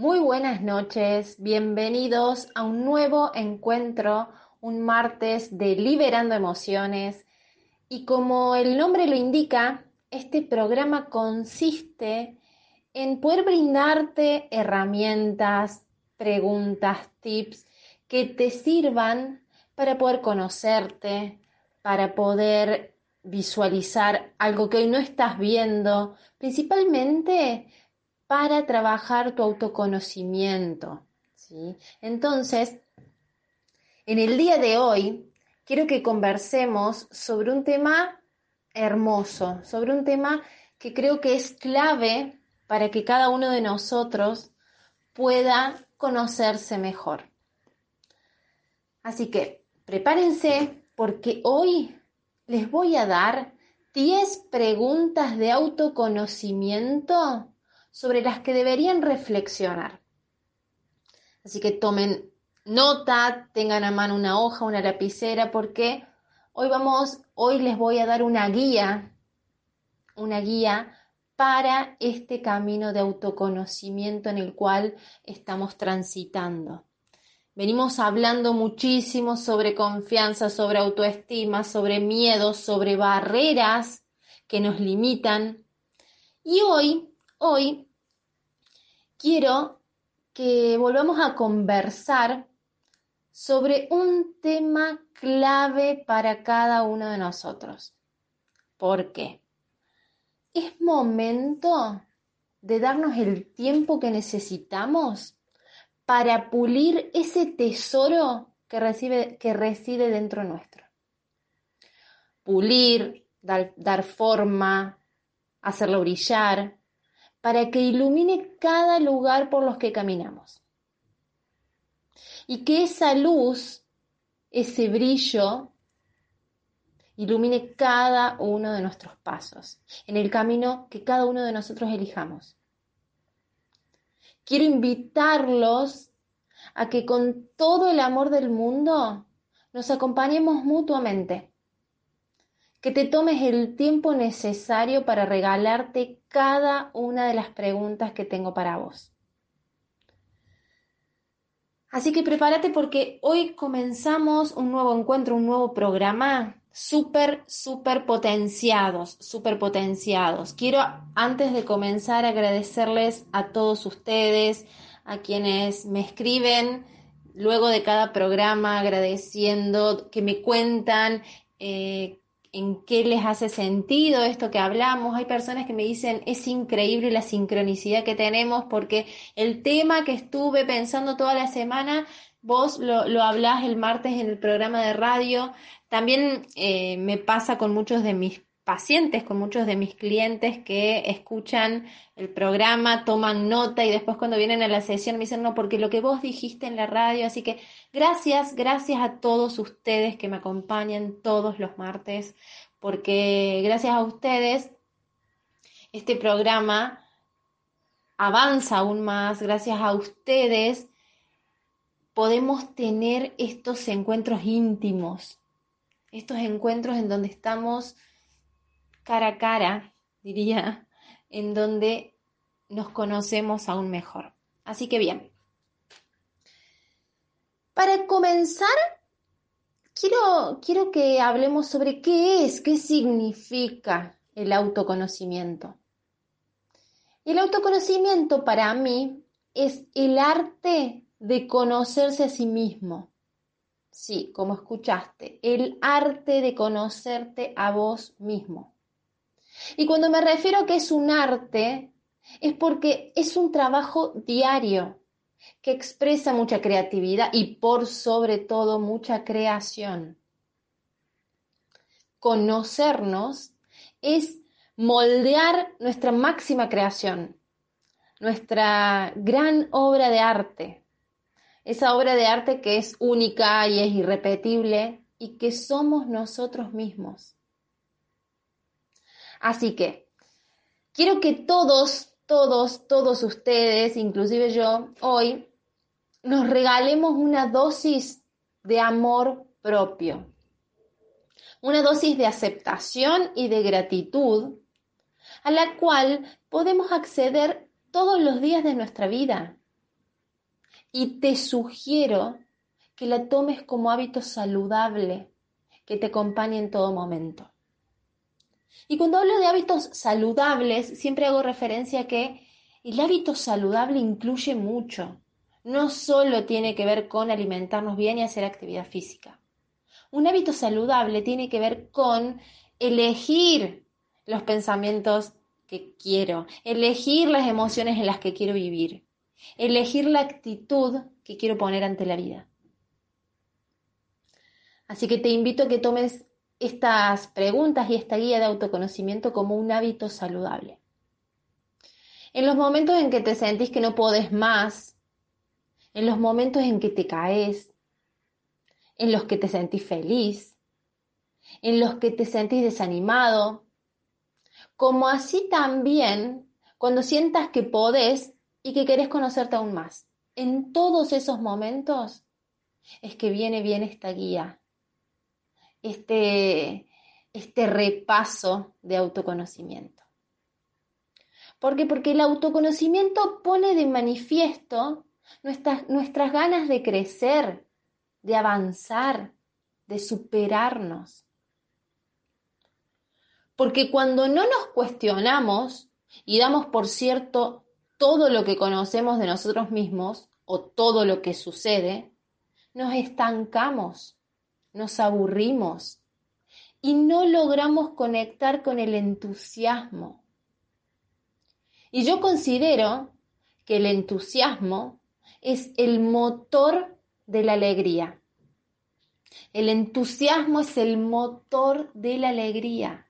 Muy buenas noches, bienvenidos a un nuevo encuentro, un martes de Liberando Emociones. Y como el nombre lo indica, este programa consiste en poder brindarte herramientas, preguntas, tips que te sirvan para poder conocerte, para poder visualizar algo que hoy no estás viendo, principalmente para trabajar tu autoconocimiento. ¿sí? Entonces, en el día de hoy, quiero que conversemos sobre un tema hermoso, sobre un tema que creo que es clave para que cada uno de nosotros pueda conocerse mejor. Así que prepárense porque hoy les voy a dar 10 preguntas de autoconocimiento sobre las que deberían reflexionar. Así que tomen nota, tengan a mano una hoja, una lapicera, porque hoy vamos, hoy les voy a dar una guía, una guía para este camino de autoconocimiento en el cual estamos transitando. Venimos hablando muchísimo sobre confianza, sobre autoestima, sobre miedos, sobre barreras que nos limitan. Y hoy, hoy, quiero que volvamos a conversar sobre un tema clave para cada uno de nosotros. ¿Por qué? Es momento de darnos el tiempo que necesitamos para pulir ese tesoro que, recibe, que reside dentro nuestro. Pulir, dar, dar forma, hacerlo brillar, para que ilumine cada lugar por los que caminamos. Y que esa luz, ese brillo, ilumine cada uno de nuestros pasos, en el camino que cada uno de nosotros elijamos. Quiero invitarlos a que con todo el amor del mundo nos acompañemos mutuamente. Que te tomes el tiempo necesario para regalarte cada una de las preguntas que tengo para vos. Así que prepárate porque hoy comenzamos un nuevo encuentro, un nuevo programa súper, súper potenciados, súper potenciados. Quiero, antes de comenzar, agradecerles a todos ustedes, a quienes me escriben luego de cada programa, agradeciendo, que me cuentan eh, en qué les hace sentido esto que hablamos. Hay personas que me dicen, es increíble la sincronicidad que tenemos porque el tema que estuve pensando toda la semana Vos lo, lo, hablás el martes en el programa de radio. También eh, me pasa con muchos de mis pacientes, con muchos de mis clientes que escuchan el programa, toman nota y después cuando vienen a la sesión me dicen, no, porque lo que vos dijiste en la radio, así que gracias, gracias a todos ustedes que me acompañan todos los martes, porque gracias a ustedes este programa avanza aún más, gracias a ustedes podemos tener estos encuentros íntimos, estos encuentros en donde estamos cara a cara, diría, en donde nos conocemos aún mejor. Así que bien, para comenzar, quiero, quiero que hablemos sobre qué es, qué significa el autoconocimiento. El autoconocimiento para mí es el arte de conocerse a sí mismo. Sí, como escuchaste, el arte de conocerte a vos mismo. Y cuando me refiero a que es un arte, es porque es un trabajo diario que expresa mucha creatividad y por sobre todo mucha creación. Conocernos es moldear nuestra máxima creación, nuestra gran obra de arte, esa obra de arte que es única y es irrepetible y que somos nosotros mismos. Así que quiero que todos, todos, todos ustedes, inclusive yo, hoy, nos regalemos una dosis de amor propio, una dosis de aceptación y de gratitud a la cual podemos acceder todos los días de nuestra vida y te sugiero que la tomes como hábito saludable que te acompañe en todo momento. Y cuando hablo de hábitos saludables, siempre hago referencia a que el hábito saludable incluye mucho. No solo tiene que ver con alimentarnos bien y hacer actividad física. Un hábito saludable tiene que ver con elegir los pensamientos que quiero, elegir las emociones en las que quiero vivir, elegir la actitud que quiero poner ante la vida. Así que te invito a que tomes estas preguntas y esta guía de autoconocimiento como un hábito saludable. En los momentos en que te sentís que no podés más, en los momentos en que te caes, en los que te sentís feliz, en los que te sentís desanimado, como así también cuando sientas que podés y que querés conocerte aún más. En todos esos momentos es que viene bien esta guía, este, este repaso de autoconocimiento. ¿Por qué? Porque el autoconocimiento pone de manifiesto nuestras, nuestras ganas de crecer, de avanzar, de superarnos. Porque cuando no nos cuestionamos y damos por cierto todo lo que conocemos de nosotros mismos o todo lo que sucede, nos estancamos, nos aburrimos y no logramos conectar con el entusiasmo. Y yo considero que el entusiasmo es el motor de la alegría. El entusiasmo es el motor de la alegría.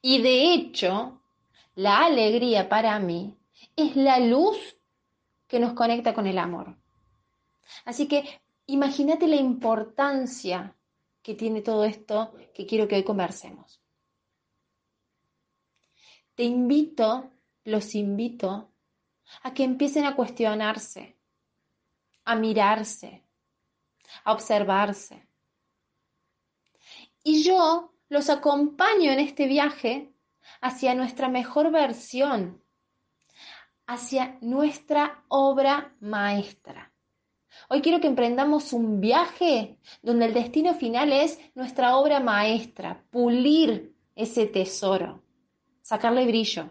Y de hecho, la alegría para mí es la luz que nos conecta con el amor. Así que imagínate la importancia que tiene todo esto que quiero que hoy conversemos. Te invito, los invito, a que empiecen a cuestionarse, a mirarse, a observarse. Y yo los acompaño en este viaje hacia nuestra mejor versión, hacia nuestra obra maestra. Hoy quiero que emprendamos un viaje donde el destino final es nuestra obra maestra, pulir ese tesoro, sacarle brillo,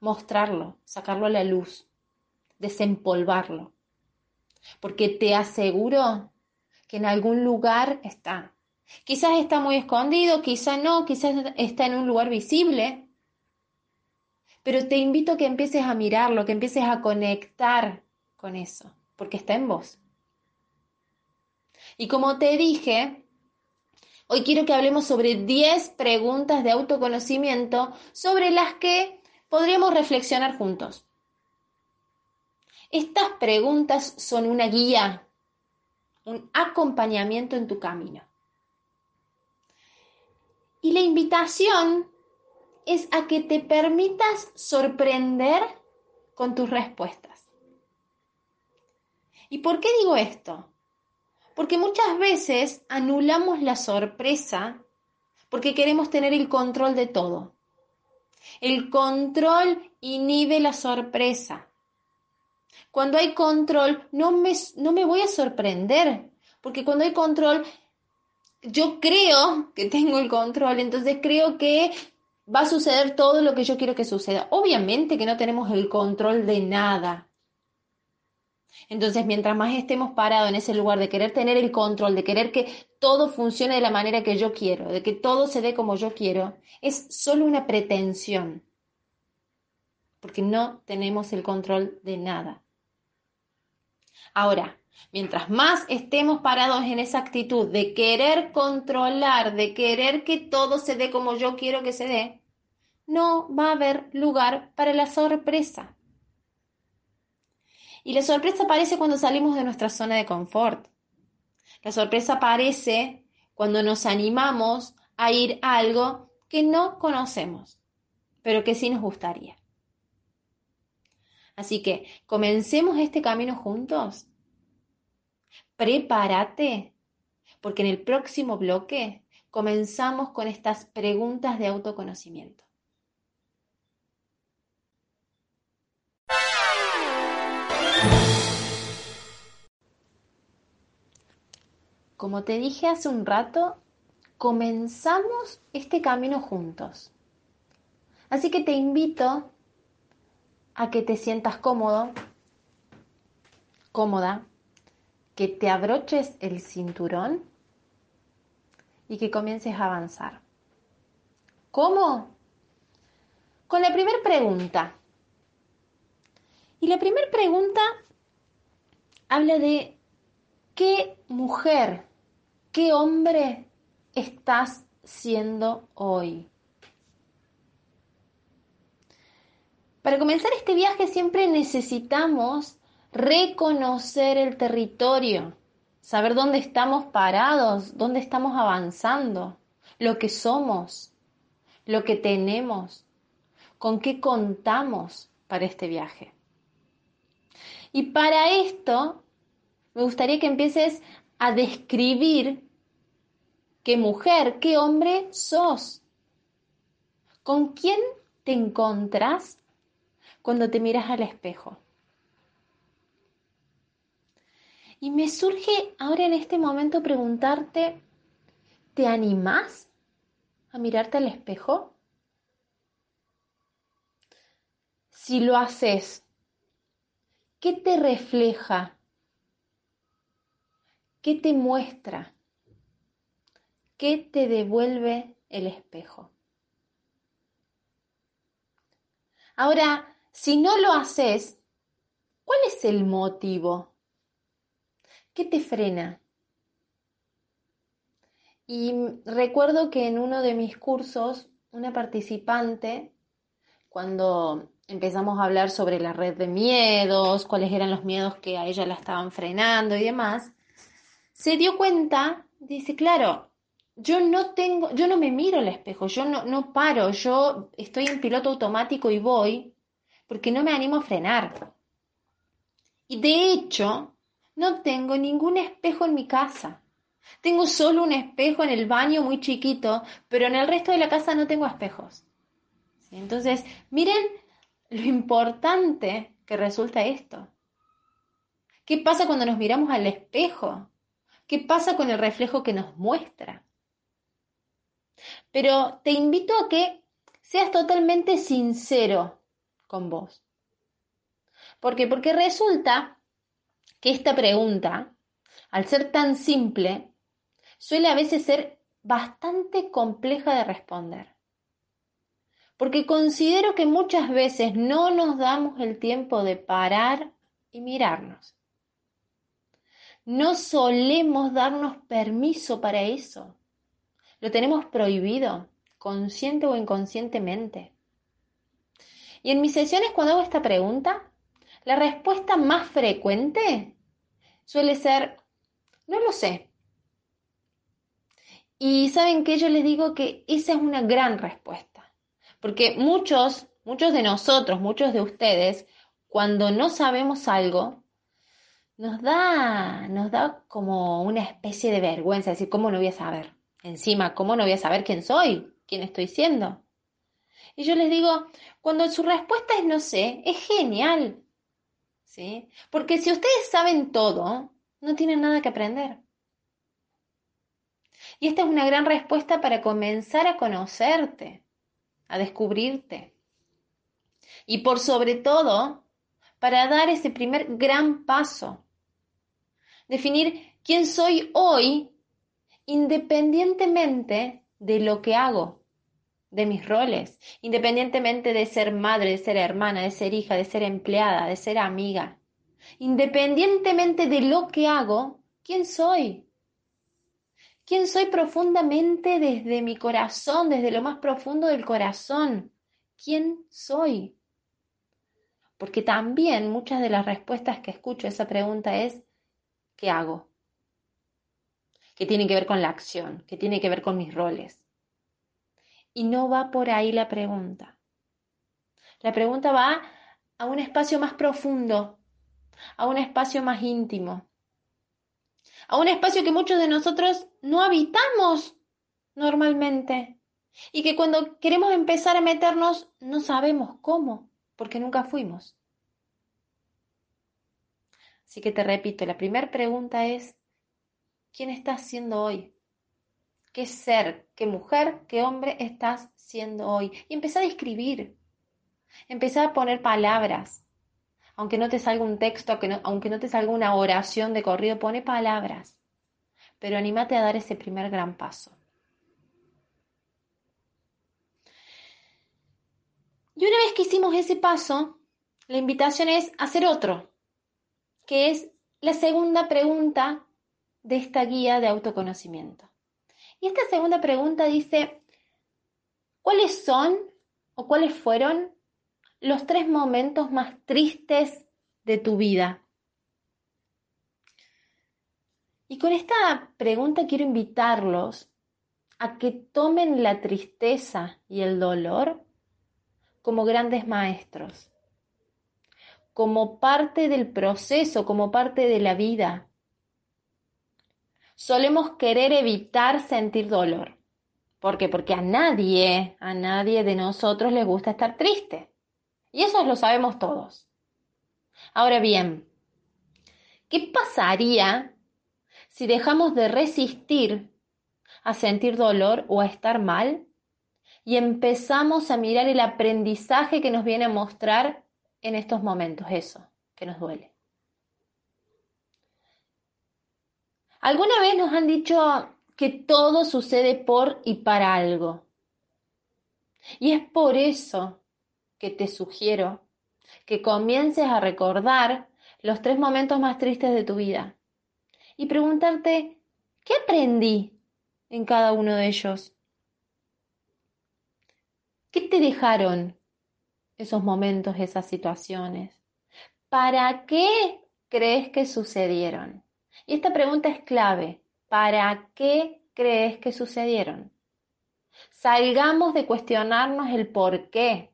mostrarlo, sacarlo a la luz, desempolvarlo. Porque te aseguro que en algún lugar está. Quizás está muy escondido, quizás no, quizás está en un lugar visible. Pero te invito a que empieces a mirarlo, que empieces a conectar con eso, porque está en vos. Y como te dije, hoy quiero que hablemos sobre 10 preguntas de autoconocimiento sobre las que podríamos reflexionar juntos. Estas preguntas son una guía, un acompañamiento en tu camino. Y la invitación es a que te permitas sorprender con tus respuestas. ¿Y por qué digo esto? Porque muchas veces anulamos la sorpresa porque queremos tener el control de todo. El control inhibe la sorpresa. Cuando hay control, no me, no me voy a sorprender, porque cuando hay control, yo creo que tengo el control, entonces creo que va a suceder todo lo que yo quiero que suceda. Obviamente que no tenemos el control de nada. Entonces, mientras más estemos parados en ese lugar de querer tener el control, de querer que todo funcione de la manera que yo quiero, de que todo se dé como yo quiero, es solo una pretensión, porque no tenemos el control de nada. Ahora, mientras más estemos parados en esa actitud de querer controlar, de querer que todo se dé como yo quiero que se dé, no va a haber lugar para la sorpresa. Y la sorpresa aparece cuando salimos de nuestra zona de confort. La sorpresa aparece cuando nos animamos a ir a algo que no conocemos, pero que sí nos gustaría. Así que comencemos este camino juntos. Prepárate, porque en el próximo bloque comenzamos con estas preguntas de autoconocimiento. Como te dije hace un rato, comenzamos este camino juntos. Así que te invito a que te sientas cómodo, cómoda, que te abroches el cinturón y que comiences a avanzar. ¿Cómo? Con la primera pregunta. Y la primera pregunta habla de qué mujer, qué hombre estás siendo hoy. Para comenzar este viaje siempre necesitamos reconocer el territorio, saber dónde estamos parados, dónde estamos avanzando, lo que somos, lo que tenemos, con qué contamos para este viaje. Y para esto me gustaría que empieces a describir qué mujer, qué hombre sos. ¿Con quién te encontrás cuando te miras al espejo? Y me surge ahora en este momento preguntarte, ¿te animás a mirarte al espejo? Si lo haces, ¿qué te refleja? ¿Qué te muestra? ¿Qué te devuelve el espejo? Ahora, si no lo haces, ¿cuál es el motivo? ¿Qué te frena? Y recuerdo que en uno de mis cursos, una participante, cuando empezamos a hablar sobre la red de miedos, cuáles eran los miedos que a ella la estaban frenando y demás, se dio cuenta, dice, claro, yo no tengo, yo no me miro al espejo, yo no, no paro, yo estoy en piloto automático y voy porque no me animo a frenar. Y de hecho, no tengo ningún espejo en mi casa. Tengo solo un espejo en el baño muy chiquito, pero en el resto de la casa no tengo espejos. Entonces, miren lo importante que resulta esto. ¿Qué pasa cuando nos miramos al espejo? ¿Qué pasa con el reflejo que nos muestra? Pero te invito a que seas totalmente sincero con vos. ¿Por qué? Porque resulta que esta pregunta, al ser tan simple, suele a veces ser bastante compleja de responder. Porque considero que muchas veces no nos damos el tiempo de parar y mirarnos. No solemos darnos permiso para eso. Lo tenemos prohibido, consciente o inconscientemente. Y en mis sesiones cuando hago esta pregunta, la respuesta más frecuente suele ser, no lo sé. Y saben que yo les digo que esa es una gran respuesta, porque muchos, muchos de nosotros, muchos de ustedes, cuando no sabemos algo, nos da, nos da como una especie de vergüenza, decir, ¿cómo no voy a saber? Encima, ¿cómo no voy a saber quién soy? ¿Quién estoy siendo? Y yo les digo, cuando su respuesta es no sé, es genial. ¿sí? Porque si ustedes saben todo, no tienen nada que aprender. Y esta es una gran respuesta para comenzar a conocerte, a descubrirte. Y por sobre todo, para dar ese primer gran paso. Definir quién soy hoy independientemente de lo que hago, de mis roles, independientemente de ser madre, de ser hermana, de ser hija, de ser empleada, de ser amiga. Independientemente de lo que hago, ¿quién soy? ¿Quién soy profundamente desde mi corazón, desde lo más profundo del corazón? ¿Quién soy? Porque también muchas de las respuestas que escucho a esa pregunta es, ¿qué hago? Que tiene que ver con la acción, que tiene que ver con mis roles. Y no va por ahí la pregunta. La pregunta va a un espacio más profundo, a un espacio más íntimo, a un espacio que muchos de nosotros no habitamos normalmente y que cuando queremos empezar a meternos no sabemos cómo, porque nunca fuimos. Así que te repito, la primera pregunta es, quién estás siendo hoy. ¿Qué ser, qué mujer, qué hombre estás siendo hoy? Y empezá a escribir. Empezá a poner palabras. Aunque no te salga un texto, aunque no, te salga una oración de corrido, pone palabras. Pero anímate a dar ese primer gran paso. Y una vez que hicimos ese paso, la invitación es hacer otro, que es la segunda pregunta de esta guía de autoconocimiento. Y esta segunda pregunta dice, ¿cuáles son o cuáles fueron los tres momentos más tristes de tu vida? Y con esta pregunta quiero invitarlos a que tomen la tristeza y el dolor como grandes maestros, como parte del proceso, como parte de la vida. Solemos querer evitar sentir dolor. ¿Por qué? Porque a nadie, a nadie de nosotros les gusta estar triste. Y eso lo sabemos todos. Ahora bien, ¿qué pasaría si dejamos de resistir a sentir dolor o a estar mal y empezamos a mirar el aprendizaje que nos viene a mostrar en estos momentos, eso que nos duele. ¿Alguna vez nos han dicho que todo sucede por y para algo? Y es por eso que te sugiero que comiences a recordar los tres momentos más tristes de tu vida y preguntarte, ¿qué aprendí en cada uno de ellos? ¿Qué te dejaron esos momentos, esas situaciones? ¿Para qué crees que sucedieron? Y esta pregunta es clave. ¿Para qué crees que sucedieron? Salgamos de cuestionarnos el por qué.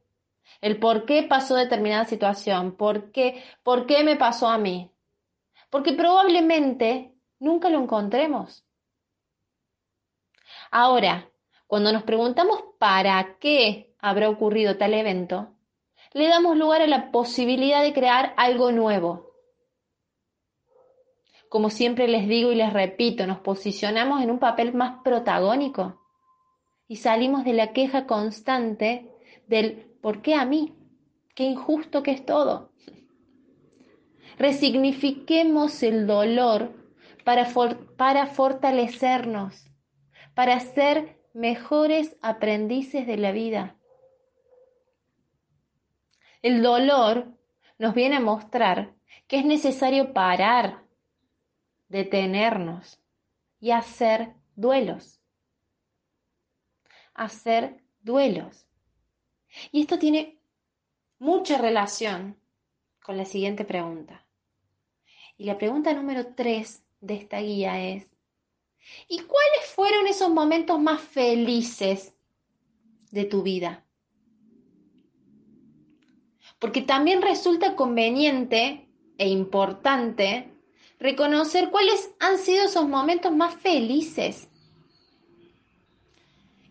El por qué pasó determinada situación. ¿Por qué, ¿Por qué me pasó a mí? Porque probablemente nunca lo encontremos. Ahora, cuando nos preguntamos para qué habrá ocurrido tal evento, le damos lugar a la posibilidad de crear algo nuevo. Como siempre les digo y les repito, nos posicionamos en un papel más protagónico y salimos de la queja constante del ¿por qué a mí? Qué injusto que es todo. Resignifiquemos el dolor para, para fortalecernos, para ser mejores aprendices de la vida. El dolor nos viene a mostrar que es necesario parar, detenernos y hacer duelos. Hacer duelos. Y esto tiene mucha relación con la siguiente pregunta. Y la pregunta número tres de esta guía es, ¿Y cuáles fueron esos momentos más felices de tu vida? Porque también resulta conveniente e importante reconocer cuáles han sido esos momentos más felices.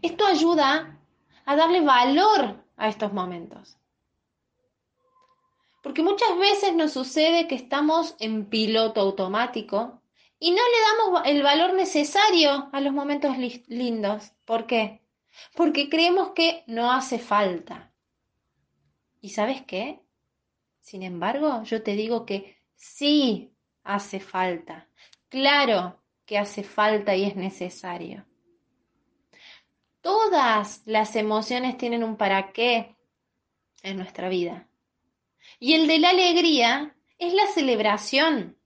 Esto ayuda a darle valor a estos momentos. Porque muchas veces nos sucede que estamos en piloto automático y no le damos el valor necesario a los momentos lindos. ¿Por qué? Porque creemos que no hace falta. ¿Y sabes qué? Sin embargo, yo te digo que sí hace falta. Claro que hace falta y es necesario. Todas las emociones tienen un para qué en nuestra vida. Y el de la alegría es la celebración.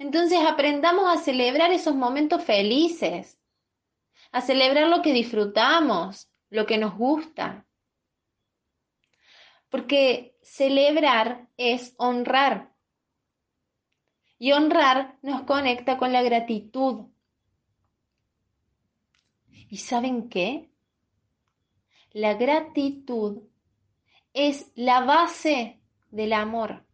Entonces aprendamos a celebrar esos momentos felices, a celebrar lo que disfrutamos, lo que nos gusta. Porque celebrar es honrar. Y honrar nos conecta con la gratitud. ¿Y saben qué? La gratitud es la base del amor.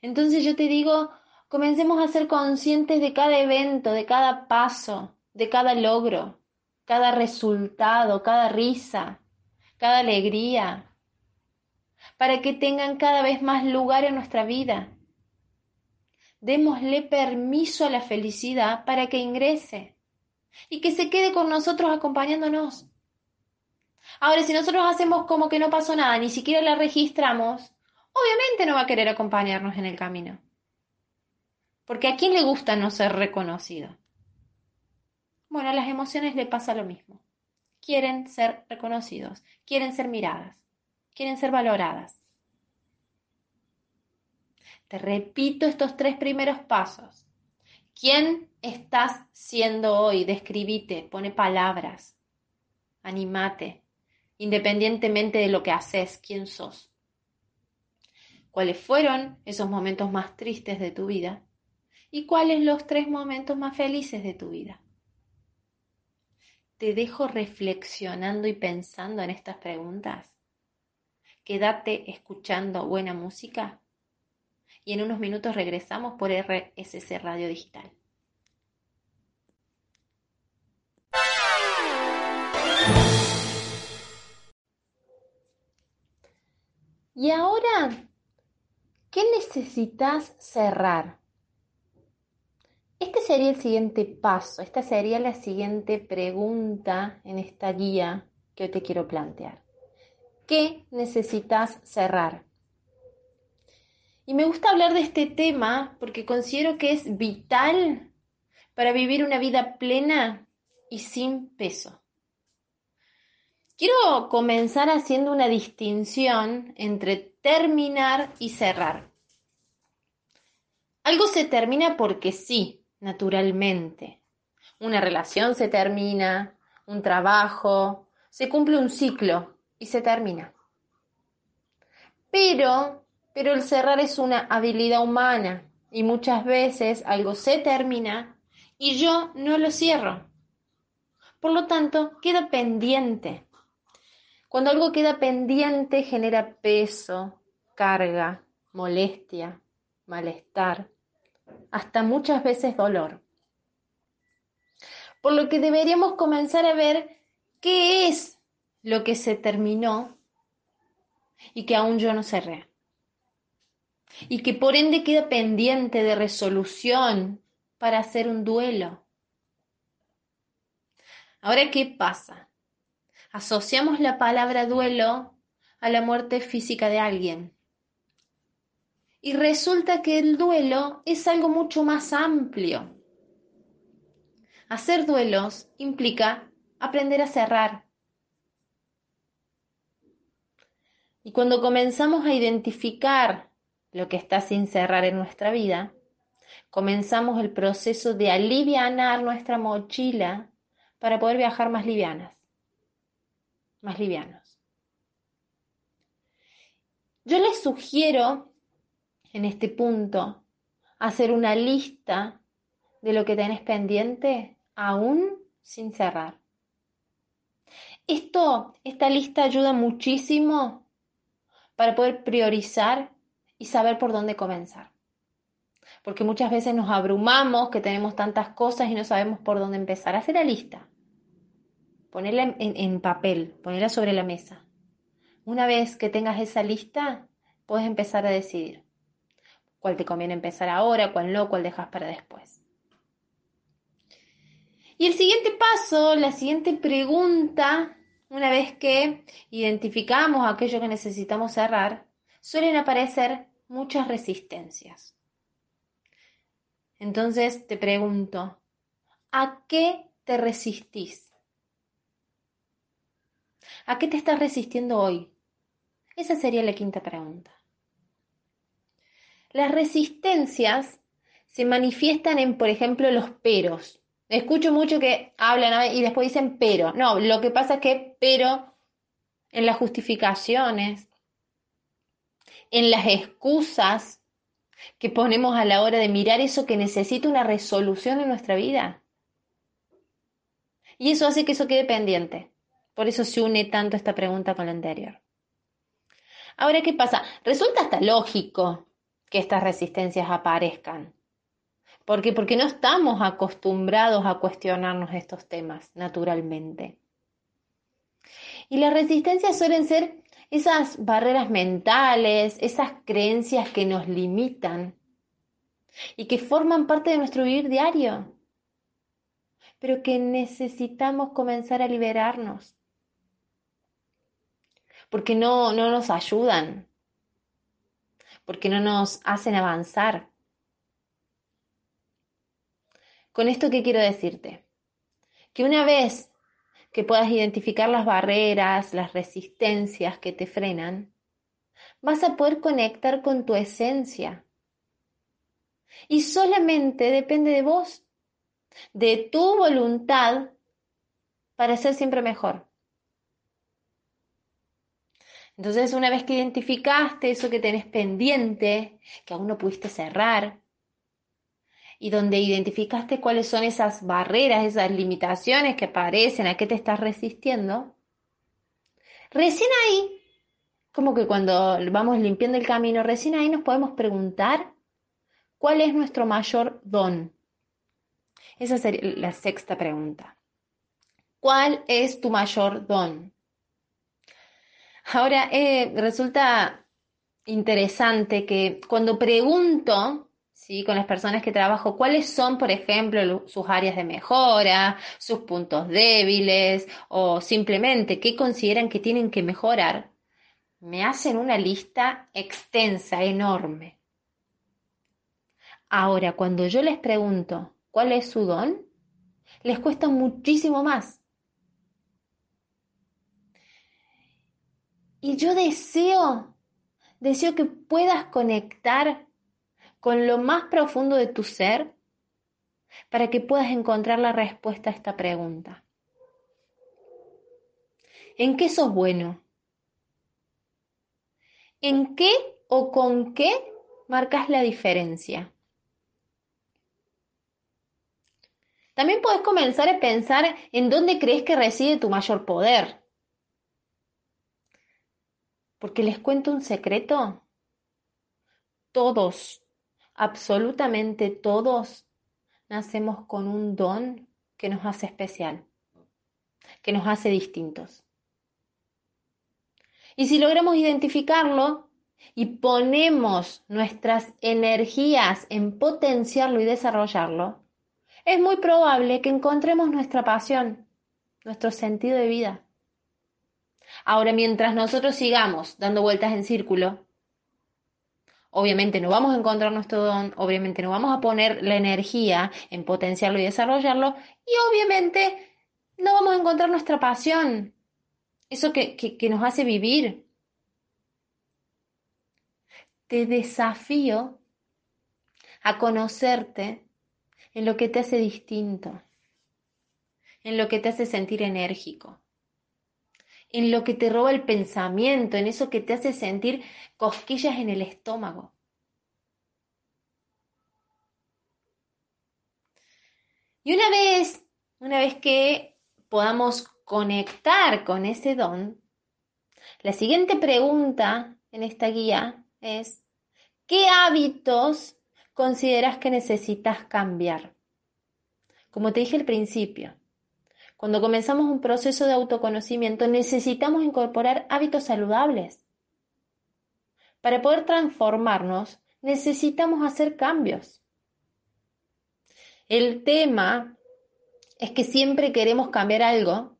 Entonces yo te digo, comencemos a ser conscientes de cada evento, de cada paso, de cada logro, cada resultado, cada risa, cada alegría, para que tengan cada vez más lugar en nuestra vida. démosle permiso a la felicidad para que ingrese y que se quede con nosotros acompañándonos. Ahora, si nosotros hacemos como que no pasó nada, ni siquiera la registramos, obviamente no va a querer acompañarnos en el camino. Porque a quién le gusta no ser reconocido. Bueno, a las emociones le pasa lo mismo. Quieren ser reconocidos, quieren ser miradas, quieren ser valoradas. Te repito estos tres primeros pasos. ¿Quién estás siendo hoy? Describite, pone palabras, animate, independientemente de lo que haces, quién sos. ¿Cuáles fueron esos momentos más tristes de tu vida? ¿Y cuáles los tres momentos más felices de tu vida? Te dejo reflexionando y pensando en estas preguntas. Quédate escuchando buena música y en unos minutos regresamos por RSC Radio Digital. Y ahora, ¿qué necesitas cerrar? Este sería el siguiente paso, esta sería la siguiente pregunta en esta guía que te quiero plantear. ¿Qué necesitas cerrar? Y me gusta hablar de este tema porque considero que es vital para vivir una vida plena y sin peso. Quiero comenzar haciendo una distinción entre terminar y cerrar. Algo se termina porque sí, naturalmente. Una relación se termina, un trabajo, se cumple un ciclo y se termina. Pero, pero el cerrar es una habilidad humana y muchas veces algo se termina y yo no lo cierro. Por lo tanto, queda pendiente. Cuando algo queda pendiente genera peso, carga, molestia, malestar hasta muchas veces dolor. Por lo que deberíamos comenzar a ver qué es lo que se terminó y que aún yo no cerré. Y que por ende queda pendiente de resolución para hacer un duelo. Ahora, ¿qué pasa? Asociamos la palabra duelo a la muerte física de alguien. Y resulta que el duelo es algo mucho más amplio. Hacer duelos implica aprender a cerrar. Y cuando comenzamos a identificar lo que está sin cerrar en nuestra vida, comenzamos el proceso de alivianar nuestra mochila para poder viajar más livianas, más livianos. Yo les sugiero en este punto hacer una lista de lo que tenés pendiente aún sin cerrar. Esto, esta lista ayuda muchísimo para poder priorizar y saber por dónde comenzar. Porque muchas veces nos abrumamos, que tenemos tantas cosas y no sabemos por dónde empezar. Hacer la lista. Ponerla en, en papel, ponerla sobre la mesa. Una vez que tengas esa lista, puedes empezar a decidir cuál te conviene empezar ahora, cuál no, cuál dejas para después. Y el siguiente paso, la siguiente pregunta, una vez que identificamos aquello que necesitamos cerrar, suelen aparecer muchas resistencias. Entonces te pregunto, ¿a qué te resistís? ¿A qué te estás resistiendo hoy? Esa sería la quinta pregunta. Las resistencias se manifiestan en, por ejemplo, los peros. Escucho mucho que hablan y después dicen pero. No, lo que pasa es que pero en las justificaciones, en las excusas que ponemos a la hora de mirar eso que necesita una resolución en nuestra vida. Y eso hace que eso quede pendiente. Por eso se une tanto esta pregunta con la anterior. Ahora, ¿qué pasa? Resulta hasta lógico que estas resistencias aparezcan. ¿Por qué? Porque no estamos acostumbrados a cuestionarnos estos temas naturalmente. Y las resistencias suelen ser esas barreras mentales, esas creencias que nos limitan, y que forman parte de nuestro vivir diario, pero que necesitamos comenzar a liberarnos, porque no, no nos ayudan, porque no nos hacen avanzar. Con esto, ¿qué quiero decirte? Que una vez que puedas identificar las barreras, las resistencias que te frenan, vas a poder conectar con tu esencia. Y solamente depende de vos, de tu voluntad para ser siempre mejor. Entonces, una vez que identificaste eso que tenés pendiente, que aún no pudiste cerrar, y donde identificaste cuáles son esas barreras, esas limitaciones que aparecen, a qué te estás resistiendo, recién ahí, como que cuando vamos limpiando el camino, recién ahí nos podemos preguntar cuál es nuestro mayor don. Esa sería la sexta pregunta. ¿Cuál es tu mayor don? Ahora, eh, resulta interesante que cuando pregunto con las personas que trabajo, cuáles son, por ejemplo, sus áreas de mejora, sus puntos débiles o simplemente qué consideran que tienen que mejorar, me hacen una lista extensa, enorme. Ahora, cuando yo les pregunto cuál es su don, les cuesta muchísimo más. Y yo deseo, deseo que puedas conectar con lo más profundo de tu ser para que puedas encontrar la respuesta a esta pregunta. ¿En qué sos bueno? ¿En qué o con qué marcas la diferencia? También puedes comenzar a pensar en dónde crees que reside tu mayor poder. Porque les cuento un secreto. Todos absolutamente todos nacemos con un don que nos hace especial, que nos hace distintos. Y si logramos identificarlo y ponemos nuestras energías en potenciarlo y desarrollarlo, es muy probable que encontremos nuestra pasión, nuestro sentido de vida. Ahora, mientras nosotros sigamos dando vueltas en círculo, obviamente no vamos a encontrar nuestro don, obviamente no vamos a poner la energía en potenciarlo y desarrollarlo, y obviamente no vamos a encontrar nuestra pasión, eso que, que nos hace vivir. Te desafío a conocerte en lo que te hace distinto, en lo que te hace sentir enérgico, en lo que te roba el pensamiento, en eso que te hace sentir cosquillas en el estómago. Y una vez, una vez que podamos conectar con ese don, la siguiente pregunta en esta guía es, ¿qué hábitos consideras que necesitas cambiar? Como te dije al principio, cuando comenzamos un proceso de autoconocimiento necesitamos incorporar hábitos saludables. Para poder transformarnos necesitamos hacer cambios. El tema es que siempre queremos cambiar algo.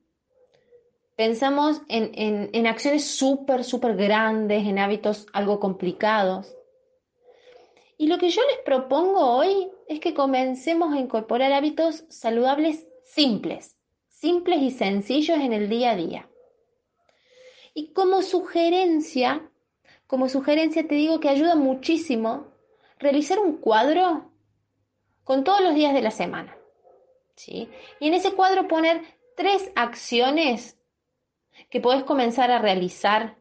Pensamos en, en acciones súper, súper grandes, en hábitos algo complicados. Y lo que yo les propongo hoy es que comencemos a incorporar hábitos saludables simples simples y sencillos en el día a día. Y como sugerencia, como sugerencia te digo que ayuda muchísimo realizar un cuadro con todos los días de la semana. ¿sí? Y en ese cuadro poner tres acciones que puedes comenzar a realizar,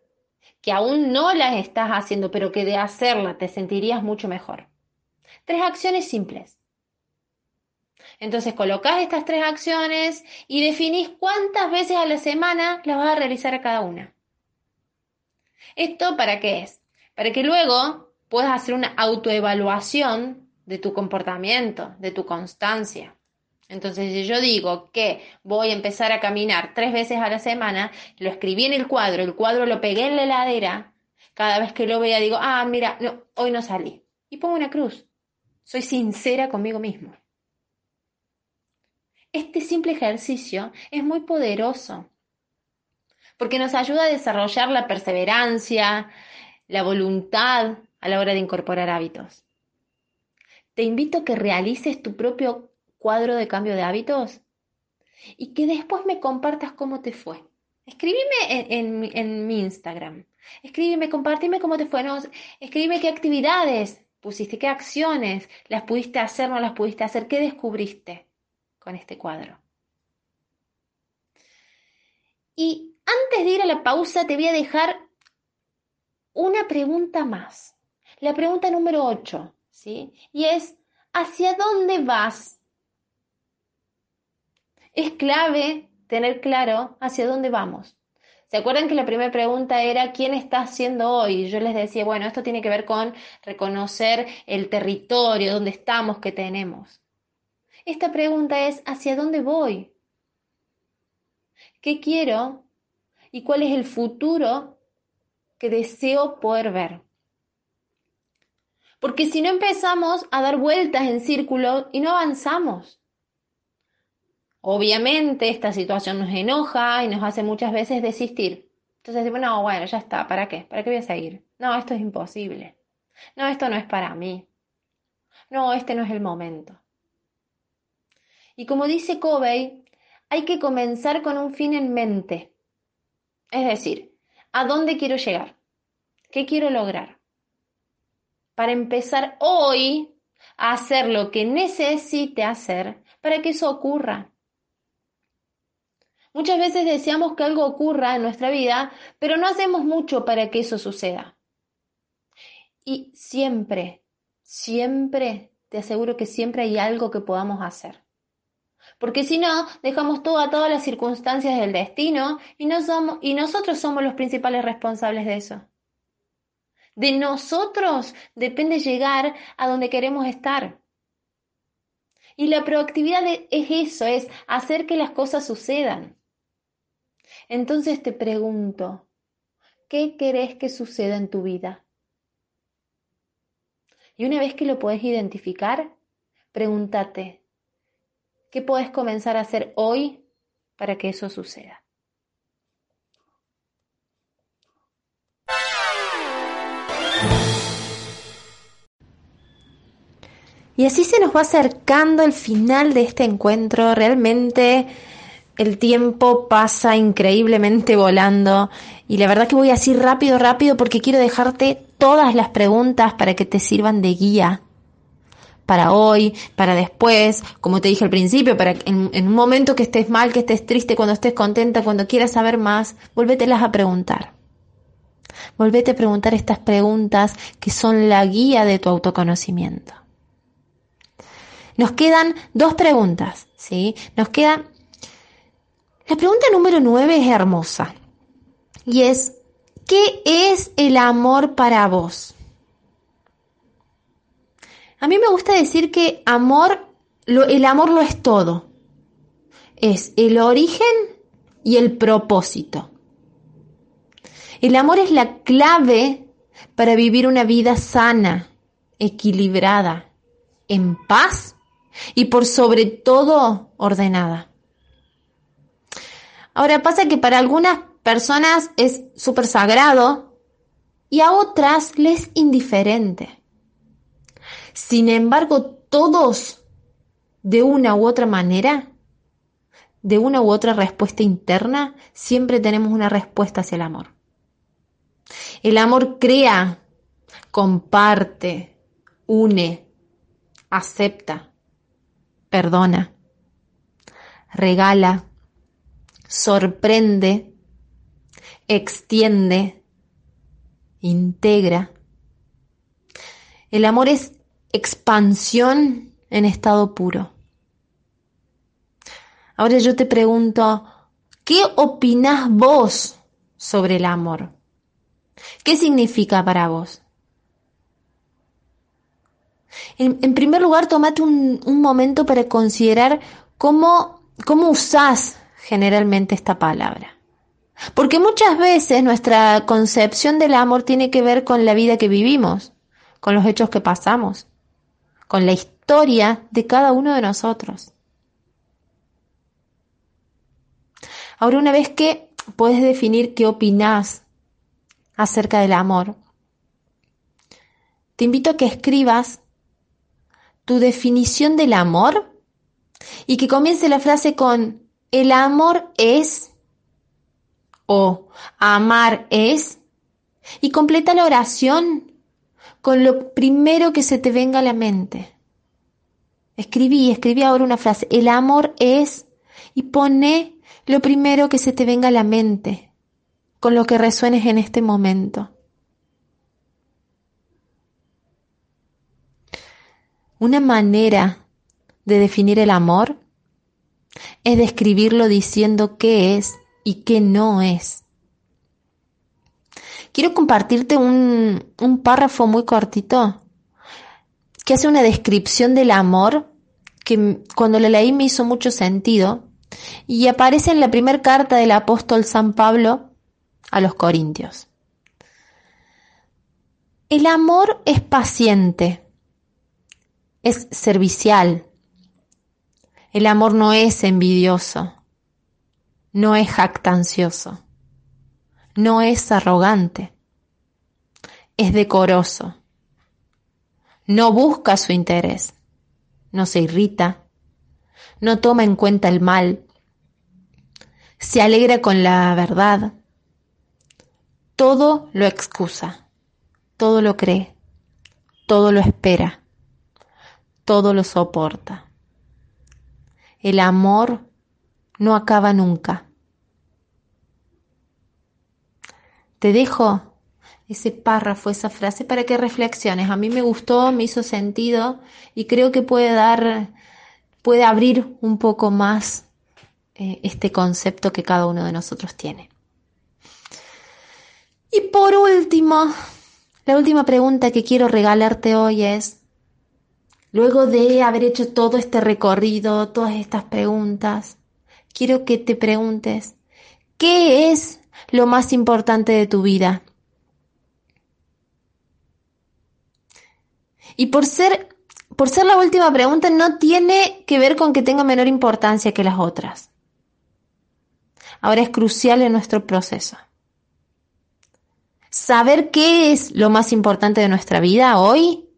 que aún no las estás haciendo, pero que de hacerla te sentirías mucho mejor. Tres acciones simples. Entonces colocás estas tres acciones y definís cuántas veces a la semana las vas a realizar a cada una. ¿Esto para qué es? Para que luego puedas hacer una autoevaluación de tu comportamiento, de tu constancia. Entonces, si yo digo que voy a empezar a caminar tres veces a la semana, lo escribí en el cuadro, el cuadro lo pegué en la heladera, cada vez que lo vea digo, ah, mira, hoy no salí. Y pongo una cruz. soy sincera conmigo mismo. Este simple ejercicio es muy poderoso porque nos ayuda a desarrollar la perseverancia, la voluntad a la hora de incorporar hábitos. Te invito a que realices tu propio cuadro de cambio de hábitos y que después me compartas cómo te fue. Escríbeme en, mi Instagram. Escríbeme, compárteme cómo te fue. No, escríbeme qué actividades pusiste, qué acciones las pudiste hacer, no las pudiste hacer, qué descubriste con este cuadro. Y antes de ir a la pausa, te voy a dejar una pregunta más. La pregunta número 8, ¿sí? Y es, ¿hacia dónde vas? Es clave tener claro hacia dónde vamos. ¿Se acuerdan que la primera pregunta era quién está haciendo hoy? Yo les decía, bueno, esto tiene que ver con reconocer el territorio, dónde estamos, qué tenemos. Esta pregunta es, ¿hacia dónde voy? ¿Qué quiero? ¿Y cuál es el futuro que deseo poder ver? Porque si no empezamos a dar vueltas en círculo y no avanzamos. Obviamente esta situación nos enoja y nos hace muchas veces desistir. Entonces decimos, no, bueno, ya está, ¿para qué? ¿Para qué voy a seguir? No, esto es imposible. No, esto no es para mí. No, este no es el momento. Y como dice Covey, hay que comenzar con un fin en mente. Es decir, ¿a dónde quiero llegar? ¿Qué quiero lograr? Para empezar hoy a hacer lo que necesite hacer para que eso ocurra. Muchas veces deseamos que algo ocurra en nuestra vida, pero no hacemos mucho para que eso suceda. Y siempre, siempre, te aseguro que siempre hay algo que podamos hacer. Porque si no, dejamos todo a todas las circunstancias del destino y, no somos, y nosotros somos los principales responsables de eso. De nosotros depende llegar a donde queremos estar. Y la proactividad es eso, es hacer que las cosas sucedan. Entonces te pregunto, ¿qué querés que suceda en tu vida? Y una vez que lo puedes identificar, pregúntate, ¿qué puedes comenzar a hacer hoy para que eso suceda? Y así se nos va acercando el final de este encuentro. Realmente el tiempo pasa increíblemente volando y la verdad que voy así rápido, rápido porque quiero dejarte todas las preguntas para que te sirvan de guía para hoy, para después, como te dije al principio, para en, un momento que estés mal, que estés triste, cuando estés contenta, cuando quieras saber más, volvételas a preguntar. Volvete a preguntar estas preguntas que son la guía de tu autoconocimiento. Nos quedan dos preguntas, ¿sí? Nos queda la pregunta número nueve es hermosa y es, ¿qué es el amor para vos? A mí me gusta decir que amor, el amor lo es todo. Es el origen y el propósito. El amor es la clave para vivir una vida sana, equilibrada, en paz y por sobre todo ordenada. Ahora pasa que para algunas personas es súper sagrado y a otras les indiferente. Sin embargo, todos, de una u otra manera, de una u otra respuesta interna, siempre tenemos una respuesta hacia el amor. El amor crea, comparte, une, acepta, perdona, regala, sorprende, extiende, integra. El amor es expansión en estado puro. Ahora yo te pregunto, ¿qué opinás vos sobre el amor? ¿Qué significa para vos? En, primer lugar, tomate un, momento para considerar cómo, cómo usás generalmente esta palabra. Porque muchas veces nuestra concepción del amor tiene que ver con la vida que vivimos, con los hechos que pasamos, con la historia de cada uno de nosotros. Ahora, una vez que puedes definir qué opinas acerca del amor, te invito a que escribas tu definición del amor y que comience la frase con el amor es o amar es y completa la oración con lo primero que se te venga a la mente. Escribí, escribí ahora una frase, el amor es y pone lo primero que se te venga a la mente, con lo que resuenes en este momento. Una manera de definir el amor es describirlo diciendo qué es y qué no es. Quiero compartirte un, un párrafo muy cortito que hace una descripción del amor que cuando lo leí me hizo mucho sentido y aparece en la primera carta del apóstol San Pablo a los Corintios. El amor es paciente es servicial. El amor no es envidioso, no es jactancioso, no es arrogante, es decoroso, no busca su interés, no se irrita, no toma en cuenta el mal, se alegra con la verdad, todo lo excusa, todo lo cree, todo lo espera. Todo lo soporta. El amor no acaba nunca. Te dejo ese párrafo, esa frase para que reflexiones. A mí me gustó, me hizo sentido y creo que puede dar, puede abrir un poco más eh, este concepto que cada uno de nosotros tiene. Y por último, la última pregunta que quiero regalarte hoy es, Luego de haber hecho todo este recorrido, todas estas preguntas, quiero que te preguntes, ¿qué es lo más importante de tu vida? Y por ser, por ser la última pregunta, no tiene que ver con que tenga menor importancia que las otras. Ahora es crucial en nuestro proceso. Saber qué es lo más importante de nuestra vida hoy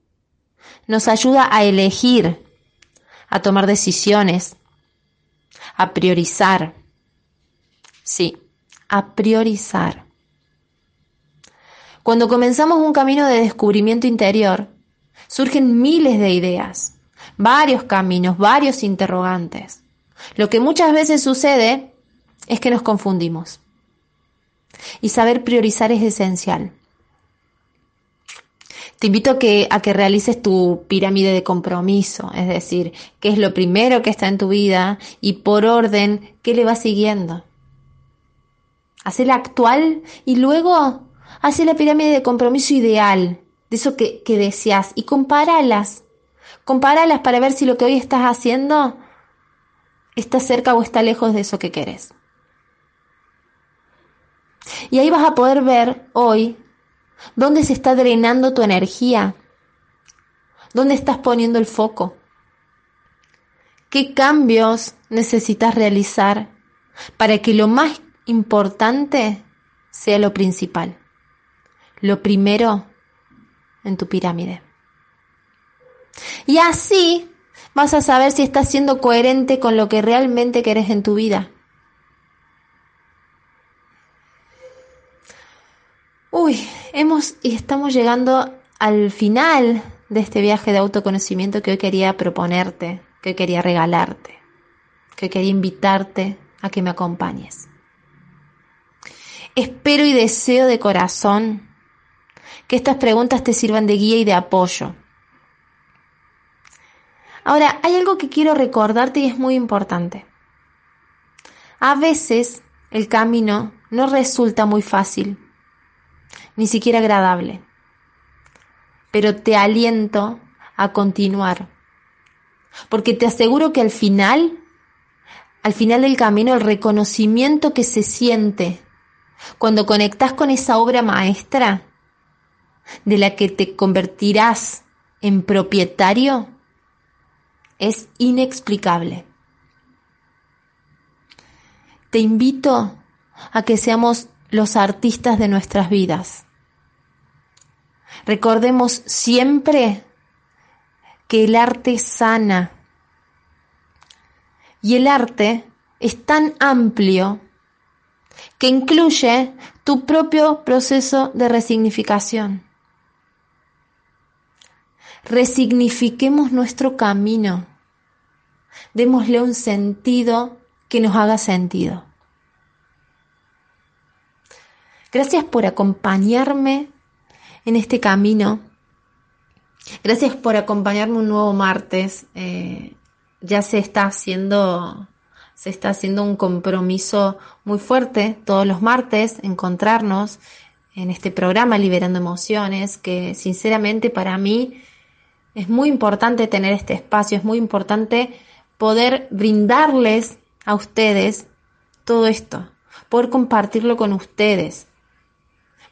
nos ayuda a elegir, a tomar decisiones, a priorizar. Sí, a priorizar. Cuando comenzamos un camino de descubrimiento interior, surgen miles de ideas, varios caminos, varios interrogantes. Lo que muchas veces sucede es que nos confundimos. Y saber priorizar es esencial. Te invito a que, a que realices tu pirámide de compromiso, es decir, qué es lo primero que está en tu vida y por orden, qué le va siguiendo. La actual y luego haz la pirámide de compromiso ideal, de eso que, que deseas, y compáralas. Compáralas para ver si lo que hoy estás haciendo está cerca o está lejos de eso que querés. Y ahí vas a poder ver hoy ¿Dónde se está drenando tu energía? ¿Dónde estás poniendo el foco? ¿Qué cambios necesitas realizar para que lo más importante sea lo principal? Lo primero en tu pirámide. Y así vas a saber si estás siendo coherente con lo que realmente querés en tu vida. Uy, hemos y estamos llegando al final de este viaje de autoconocimiento que hoy quería proponerte, que hoy quería regalarte, que quería invitarte a que me acompañes. Espero y deseo de corazón que estas preguntas te sirvan de guía y de apoyo. Ahora, hay algo que quiero recordarte y es muy importante. A veces el camino no resulta muy fácil ni siquiera agradable. Pero te aliento a continuar, porque te aseguro que al final, al final del camino, el reconocimiento que se siente cuando conectas con esa obra maestra de la que te convertirás en propietario es inexplicable. Te invito a que seamos los artistas de nuestras vidas. Recordemos siempre que el arte sana y el arte es tan amplio que incluye tu propio proceso de resignificación. Resignifiquemos nuestro camino. Démosle un sentido que nos haga sentido. Gracias por acompañarme en este camino. Gracias por acompañarme un nuevo martes. Eh, ya se está haciendo se está haciendo un compromiso muy fuerte todos los martes, encontrarnos en este programa Liberando Emociones, que sinceramente para mí es muy importante tener este espacio, es muy importante poder brindarles a ustedes todo esto, poder compartirlo con ustedes,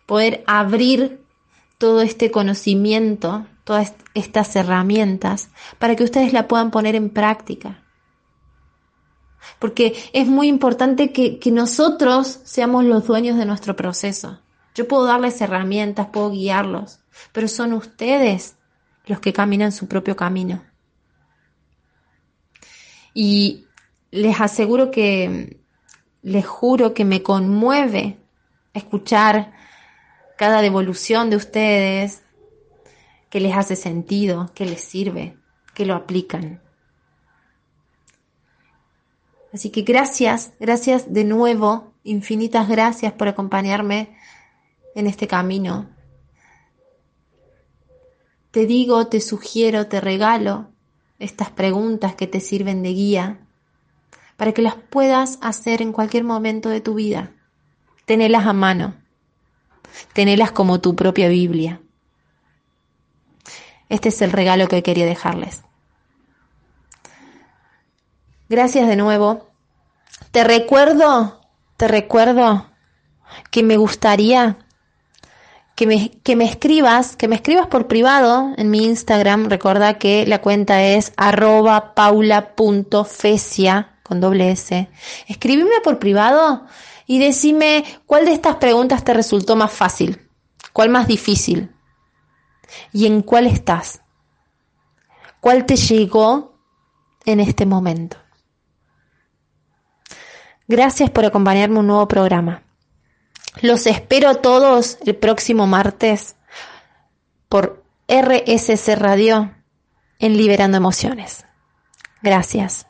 poder abrir todo este conocimiento, todas estas herramientas, para que ustedes la puedan poner en práctica porque es muy importante que, nosotros seamos los dueños de nuestro proceso. Yo puedo darles herramientas, puedo guiarlos, pero son ustedes los que caminan su propio camino. Y les aseguro que, les juro que me conmueve escuchar cada devolución de ustedes, que les hace sentido, que les sirve, que lo aplican. Así que gracias, gracias de nuevo, infinitas gracias por acompañarme en este camino. Te digo, te sugiero, te regalo estas preguntas que te sirven de guía para que las puedas hacer en cualquier momento de tu vida. Tenelas a mano, tenelas como tu propia Biblia. Este es el regalo que quería dejarles. Gracias de nuevo. Te recuerdo, te recuerdo que me gustaría que me, que me escribas, que me escribas por privado en mi Instagram. Recuerda que la cuenta es arroba paula.fesia con doble S. Escríbeme por privado y decime cuál de estas preguntas te resultó más fácil, cuál más difícil y en cuál estás. ¿Cuál te llegó en este momento? Gracias por acompañarme un nuevo programa. Los espero todos el próximo martes por RSC Radio en Liberando Emociones. Gracias.